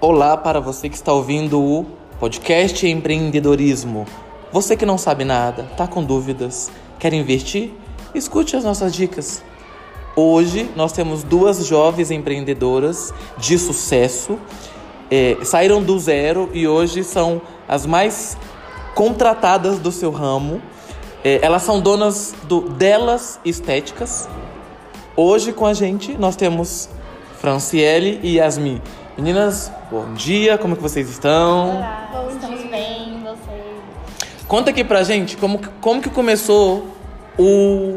Olá para você que está ouvindo o podcast Empreendedorismo. Você que não sabe nada, tá com dúvidas, quer investir? Escute as nossas dicas. Hoje nós temos duas jovens empreendedoras de sucesso, é, saíram do zero e hoje são as mais contratadas do seu ramo. É, elas são donas do Delas Estéticas. Hoje com a gente nós temos Franciele e Yasmin. Meninas, bom dia, como que vocês estão? Olá, Bom estamos dia. bem, vocês? Conta aqui pra gente como, como que começou o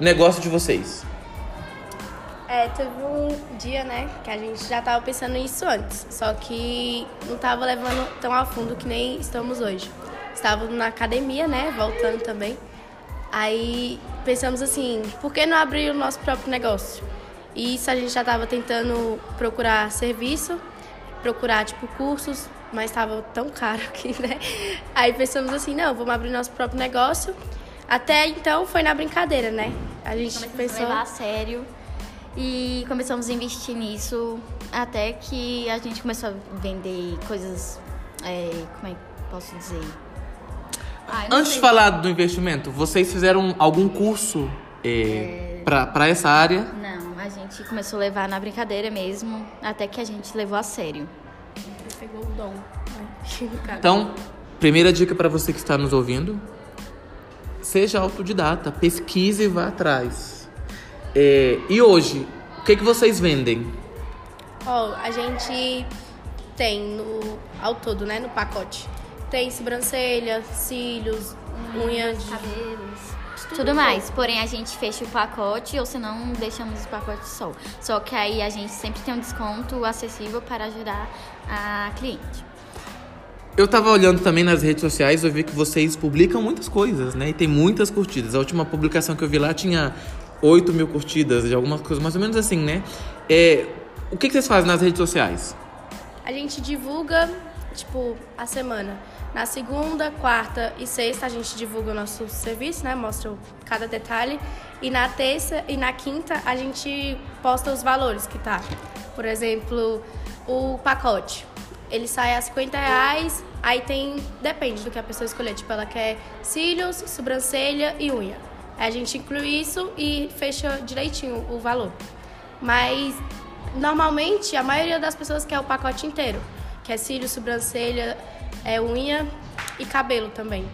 negócio de vocês. É, teve um dia, né, que a gente já tava pensando nisso antes, só que não tava levando tão a fundo que nem estamos hoje. Estávamos na academia, né, voltando também. Aí pensamos assim, por que não abrir o nosso próprio negócio? E isso a gente já estava tentando procurar serviço, procurar tipo cursos, mas estava tão caro aqui, né? Aí pensamos assim, não, vamos abrir nosso próprio negócio. Até então foi na brincadeira, né? A gente começamos pensou a levar a sério e começamos a investir nisso até que a gente começou a vender coisas, é, como é que posso dizer? Ah, Antes sei. de falar do investimento, vocês fizeram algum curso é, é... para essa área? Não a gente começou a levar na brincadeira mesmo, até que a gente levou a sério. Pegou o dom. Né? Então, primeira dica para você que está nos ouvindo: seja autodidata, pesquise e vá atrás. É, e hoje, o que, que vocês vendem? Oh, a gente tem no ao todo, né, no pacote. Tem sobrancelha, cílios, unhas, cabelos tudo mais. Porém, a gente fecha o pacote ou senão deixamos o pacote só. Só que aí a gente sempre tem um desconto acessível para ajudar a cliente. Eu tava olhando também nas redes sociais, eu vi que vocês publicam muitas coisas, né? E tem muitas curtidas. A última publicação que eu vi lá tinha 8 mil curtidas, de algumas coisas mais ou menos assim, né? É, o que, que vocês fazem nas redes sociais? A gente divulga, tipo, a semana. Na segunda, quarta e sexta a gente divulga o nosso serviço, né? Mostra cada detalhe. E na terça e na quinta a gente posta os valores que tá. Por exemplo, o pacote. Ele sai a 50 reais, aí tem. Depende do que a pessoa escolher. Tipo, ela quer cílios, sobrancelha e unha. Aí a gente inclui isso e fecha direitinho o valor. Mas normalmente a maioria das pessoas quer o pacote inteiro. Quer cílios, sobrancelha, é unha e cabelo também.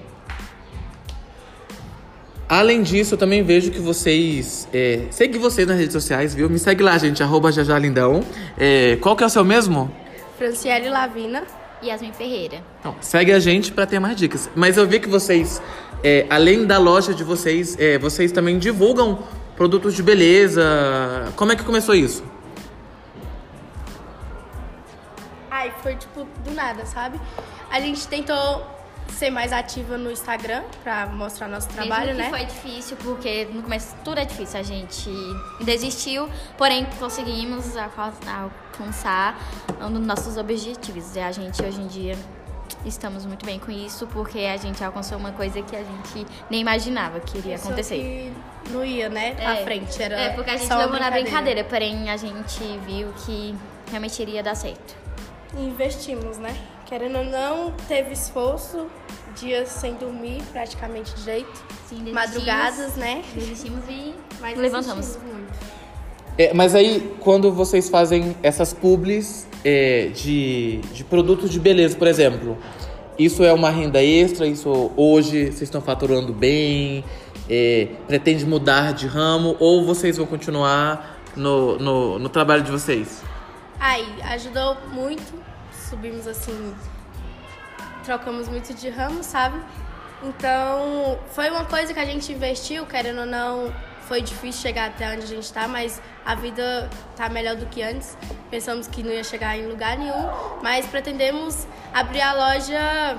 Além disso, eu também vejo que vocês. É, segue vocês nas redes sociais, viu? Me segue lá, gente, arroba Jajalindão. É, qual que é o seu mesmo? Franciele Lavina. E Yasmin Ferreira. Então, segue a gente para ter mais dicas. Mas eu vi que vocês, é, além da loja de vocês, é, vocês também divulgam produtos de beleza. Como é que começou isso? Foi tipo do nada, sabe? A gente tentou ser mais ativa no Instagram para mostrar nosso trabalho, Mesmo né? Foi difícil porque no começo tudo é difícil. A gente desistiu, porém conseguimos alcançar um dos nossos objetivos. E a gente hoje em dia estamos muito bem com isso porque a gente alcançou uma coisa que a gente nem imaginava que iria acontecer. Que não ia, né? É, à frente. Era é, porque a gente levou na brincadeira, porém a gente viu que realmente iria dar certo. Investimos, né? querendo ou não, teve esforço, dias sem dormir praticamente direito. Sim, Madrugadas, né? Desistimos e mas levantamos. É, mas aí, quando vocês fazem essas publis é, de, de produtos de beleza, por exemplo, isso é uma renda extra? Isso hoje vocês estão faturando bem? É, pretende mudar de ramo? Ou vocês vão continuar no, no, no trabalho de vocês? Aí, ajudou muito subimos assim, trocamos muito de ramo, sabe? Então, foi uma coisa que a gente investiu, querendo ou não, foi difícil chegar até onde a gente está, mas a vida tá melhor do que antes. Pensamos que não ia chegar em lugar nenhum, mas pretendemos abrir a loja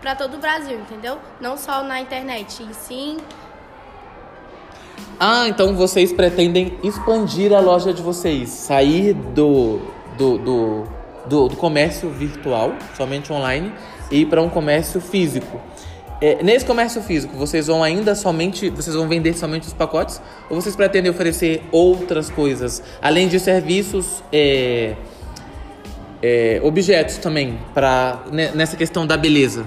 para todo o Brasil, entendeu? Não só na internet, e sim. Ah, então vocês pretendem expandir a loja de vocês, sair do, do, do do, do comércio virtual, somente online, e para um comércio físico. É, nesse comércio físico, vocês vão ainda somente, vocês vão vender somente os pacotes ou vocês pretendem oferecer outras coisas, além de serviços é, é, objetos também para nessa questão da beleza?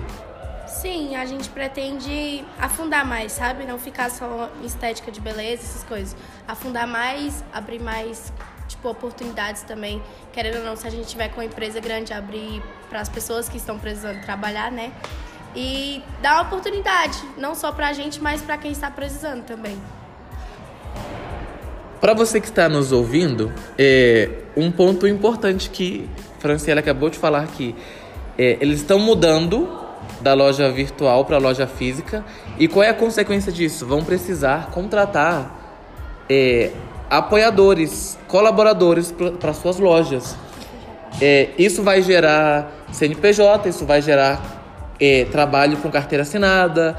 Sim, a gente pretende afundar mais, sabe? Não ficar só em estética de beleza, essas coisas. Afundar mais, abrir mais tipo, oportunidades também. Querendo ou não, se a gente tiver com uma empresa grande, abrir para as pessoas que estão precisando trabalhar, né? E dar oportunidade, não só para a gente, mas para quem está precisando também. Para você que está nos ouvindo, é um ponto importante que Franciela acabou de falar aqui. É, eles estão mudando da loja virtual para a loja física. E qual é a consequência disso? Vão precisar contratar é, apoiadores, colaboradores para suas lojas. É, isso vai gerar CNPJ, isso vai gerar é, trabalho com carteira assinada.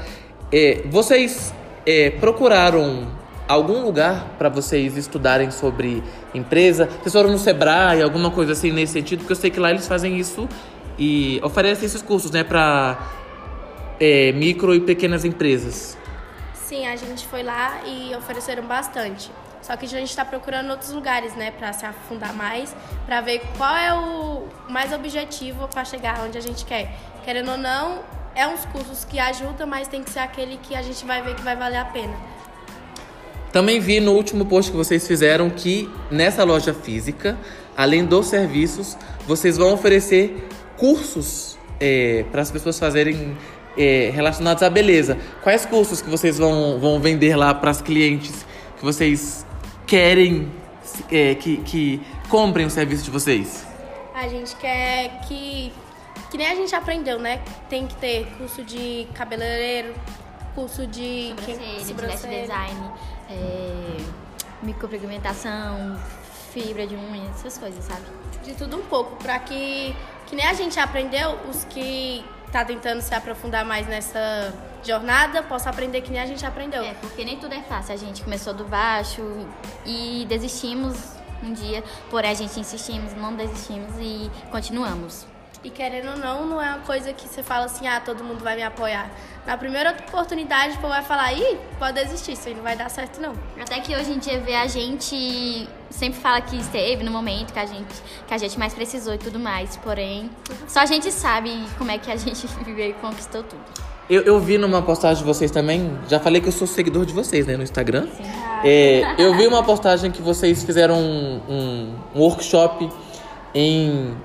É, vocês é, procuraram algum lugar para vocês estudarem sobre empresa? Vocês foram no Sebrae, alguma coisa assim nesse sentido? Porque eu sei que lá eles fazem isso e oferecem esses cursos, né, para é, micro e pequenas empresas. Sim, a gente foi lá e ofereceram bastante. Só que a gente está procurando outros lugares, né, para se afundar mais, para ver qual é o mais objetivo para chegar onde a gente quer. Querendo ou não, é uns cursos que ajudam, mas tem que ser aquele que a gente vai ver que vai valer a pena. Também vi no último post que vocês fizeram que nessa loja física, além dos serviços, vocês vão oferecer cursos é, para as pessoas fazerem é, relacionados à beleza. Quais cursos que vocês vão, vão vender lá para as clientes que vocês querem é, que, que comprem o serviço de vocês? A gente quer que, que nem a gente aprendeu, né? Tem que ter curso de cabeleireiro, curso de sobrancelha, sobrancelha. de design, é, micropigmentação, fibra de unha, essas coisas, sabe? De tudo um pouco, para que, que nem a gente aprendeu, os que tá tentando se aprofundar mais nessa jornada possa aprender que nem a gente aprendeu. É, porque nem tudo é fácil. A gente começou do baixo e desistimos um dia, porém a gente insistimos, não desistimos e continuamos. E querendo ou não, não é uma coisa que você fala assim, ah, todo mundo vai me apoiar. Na primeira oportunidade, o povo vai falar, ih, pode desistir, isso aí não vai dar certo não. Até que hoje em dia vê a gente sempre fala que esteve no momento que a gente, que a gente mais precisou e tudo mais. Porém, só a gente sabe como é que a gente viveu e conquistou tudo. Eu, eu vi numa postagem de vocês também, já falei que eu sou seguidor de vocês, né, no Instagram. Sim. É, eu vi uma postagem que vocês fizeram um, um, um workshop em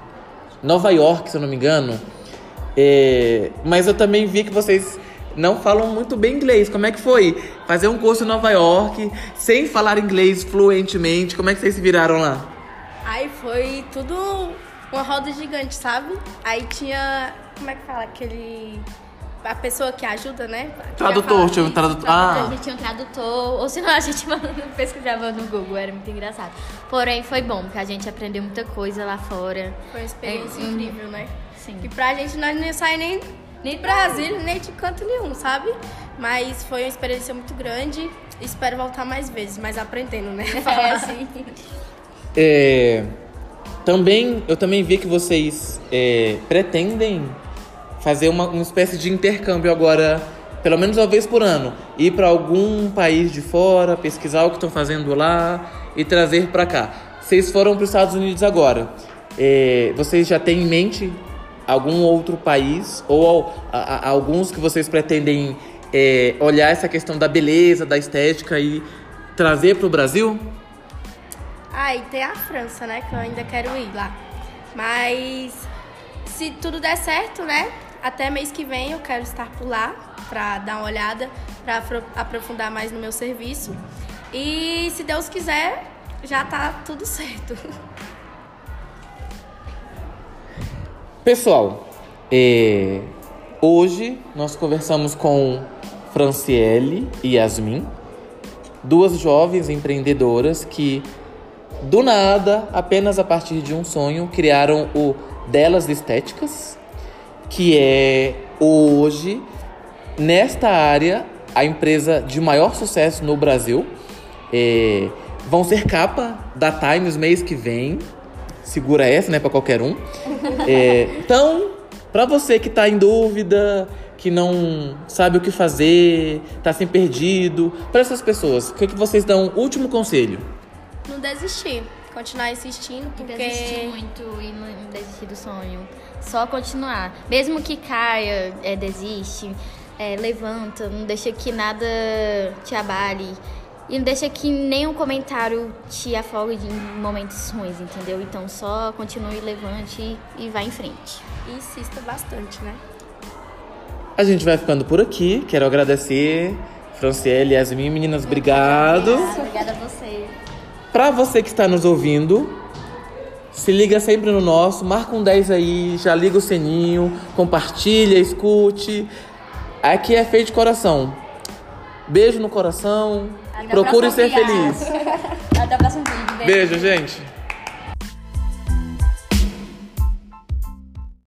Nova York, se eu não me engano. É, mas eu também vi que vocês não falam muito bem inglês. Como é que foi fazer um curso em Nova York sem falar inglês fluentemente? Como é que vocês se viraram lá? Aí foi tudo uma roda gigante, sabe? Aí tinha. Como é que fala? Aquele a pessoa que ajuda, né? Que tradutor, tinha um tradutor. Ah. A gente tinha um tradutor, ou senão a gente pesquisava no Google, era muito engraçado. Porém, foi bom, porque a gente aprendeu muita coisa lá fora. Foi uma experiência é, incrível, né? Sim. E pra gente nós não sai nem, nem de Brasília, nem de canto nenhum, sabe? Mas foi uma experiência muito grande. Espero voltar mais vezes, mas aprendendo, né? Falar assim. É, também, eu também vi que vocês é, pretendem fazer uma, uma espécie de intercâmbio agora, pelo menos uma vez por ano, ir para algum país de fora, pesquisar o que estão fazendo lá e trazer para cá. Vocês foram para os Estados Unidos agora. É, vocês já têm em mente algum outro país ou a, a, alguns que vocês pretendem é, olhar essa questão da beleza, da estética e trazer para o Brasil? Ah, e tem a França, né? Que eu ainda quero ir lá. Mas se tudo der certo, né? Até mês que vem eu quero estar por lá para dar uma olhada, para aprofundar mais no meu serviço. E se Deus quiser, já tá tudo certo. Pessoal, é, hoje nós conversamos com Franciele e Yasmin, duas jovens empreendedoras que, do nada, apenas a partir de um sonho, criaram o Delas Estéticas, que é hoje, nesta área, a empresa de maior sucesso no Brasil. É, vão ser capa da Times mês que vem. Segura essa, né, para qualquer um. É, então, para você que está em dúvida, que não sabe o que fazer, está sem perdido, para essas pessoas, o que, é que vocês dão? Último conselho. Não desistir. Continuar insistindo, E porque desistir muito e não desistir do sonho. Só continuar. Mesmo que caia, é, desiste, é, levanta, não deixa que nada te abale. E não deixa que nenhum comentário te afogue de- em momentos ruins, entendeu? Então só continue, levante e, e vá em frente. insista bastante, né? A gente vai ficando por aqui. Quero agradecer, Franciele e Yasmin. Meninas, obrigado. Obrigada a você. Pra você que está nos ouvindo, se liga sempre no nosso, marca um 10 aí, já liga o sininho, compartilha, escute. Aqui é feito de coração. Beijo no coração. Até Procure ser feliz. Até o próximo vídeo. Beijo, gente.